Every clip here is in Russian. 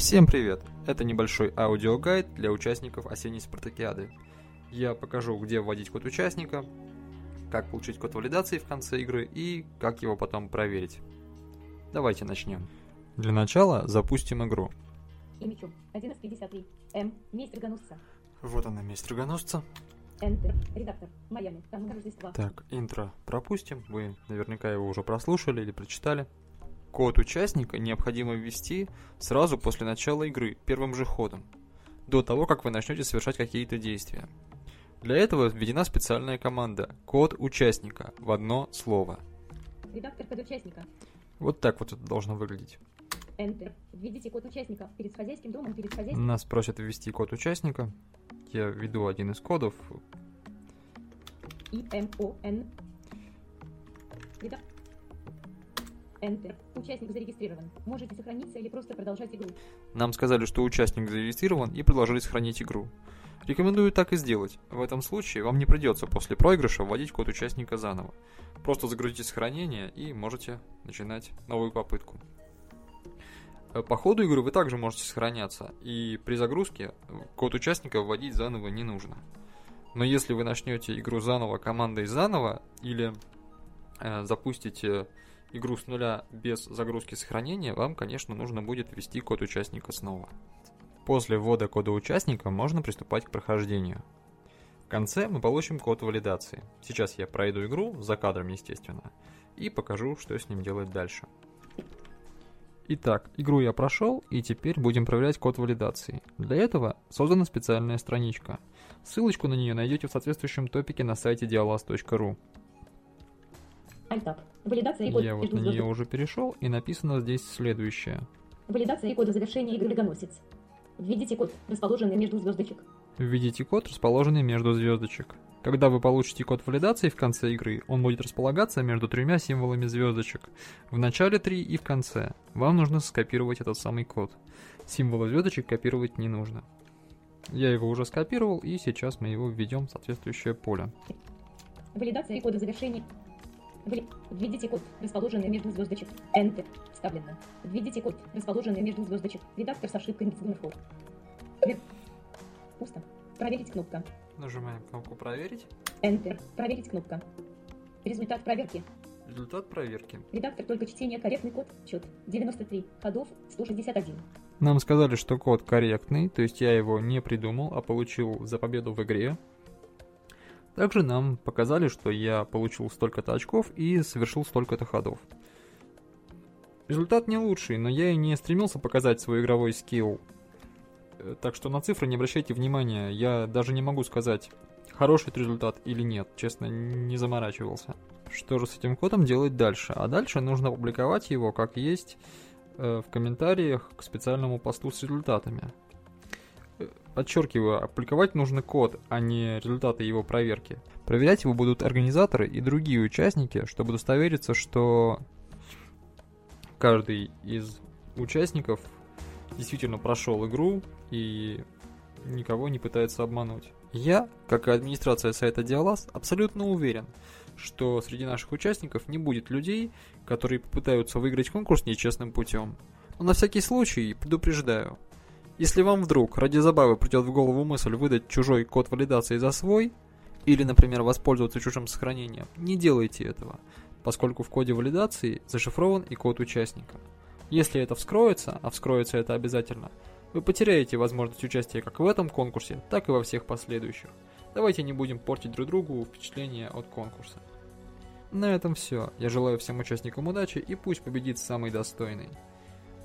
Всем привет! Это небольшой аудиогайд для участников осенней спартакиады. Я покажу, где вводить код участника, как получить код валидации в конце игры и как его потом проверить. Давайте начнем. Для начала запустим игру. Имичу. 11.53. М. Месть рогоносца. Вот она, месть рогоносца. Enter. Редактор. Майами. Там Рождества. Так, интро пропустим. Вы наверняка его уже прослушали или прочитали. Код участника необходимо ввести сразу после начала игры, первым же ходом, до того, как вы начнете совершать какие-то действия. Для этого введена специальная команда «Код участника» в одно слово. Редактор код участника. Вот так вот это должно выглядеть. Enter. Введите код участника перед хозяйским домом, перед хозяйским... Нас просят ввести код участника. Я введу один из кодов. И М О Н. Редактор. Enter. Участник зарегистрирован. Можете сохраниться или просто продолжать игру. Нам сказали, что участник зарегистрирован и предложили сохранить игру. Рекомендую так и сделать. В этом случае вам не придется после проигрыша вводить код участника заново. Просто загрузите сохранение и можете начинать новую попытку. Э, По ходу игры вы также можете сохраняться, и при загрузке код участника вводить заново не нужно. Но если вы начнете игру заново командой заново или э, запустите игру с нуля без загрузки сохранения, вам, конечно, нужно будет ввести код участника снова. После ввода кода участника можно приступать к прохождению. В конце мы получим код валидации. Сейчас я пройду игру, за кадром, естественно, и покажу, что с ним делать дальше. Итак, игру я прошел, и теперь будем проверять код валидации. Для этого создана специальная страничка. Ссылочку на нее найдете в соответствующем топике на сайте dialas.ru. Альтап. Валидация и код Я вот на нее уже перешел, и написано здесь следующее. Валидация и кода завершения игры Легоносец. Введите код, расположенный между звездочек. Введите код, расположенный между звездочек. Когда вы получите код валидации в конце игры, он будет располагаться между тремя символами звездочек. В начале три и в конце. Вам нужно скопировать этот самый код. Символы звездочек копировать не нужно. Я его уже скопировал, и сейчас мы его введем в соответствующее поле. Валидация и кода завершения. Введите код, расположенный между звездочек. Enter. Вставлено. Введите код, расположенный между звездочек. Редактор с ошибкой Мицгунфол. Пусто. Проверить кнопка. Нажимаем кнопку «Проверить». Enter. Проверить кнопка. Результат проверки. Результат проверки. Редактор только чтение корректный код. Счет 93. Ходов 161. Нам сказали, что код корректный, то есть я его не придумал, а получил за победу в игре. Также нам показали, что я получил столько-то очков и совершил столько-то ходов. Результат не лучший, но я и не стремился показать свой игровой скилл. Э, Так что на цифры не обращайте внимания, я даже не могу сказать, хороший результат или нет, честно, не заморачивался. Что же с этим кодом делать дальше? А дальше нужно опубликовать его как есть э, в комментариях к специальному посту с результатами. Подчеркиваю, опубликовать нужно код, а не результаты его проверки. Проверять его будут организаторы и другие участники, чтобы удостовериться, что каждый из участников действительно прошел игру и никого не пытается обмануть. Я, как и администрация сайта Диалас, абсолютно уверен, что среди наших участников не будет людей, которые попытаются выиграть конкурс нечестным путем. Но на всякий случай предупреждаю. Если вам вдруг ради забавы придет в голову мысль выдать чужой код валидации за свой, или, например, воспользоваться чужим сохранением, не делайте этого, поскольку в коде валидации зашифрован и код участника. Если это вскроется, а вскроется это обязательно, вы потеряете возможность участия как в этом конкурсе, так и во всех последующих. Давайте не будем портить друг другу впечатление от конкурса. На этом все. Я желаю всем участникам удачи и пусть победит самый достойный.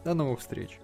До новых встреч!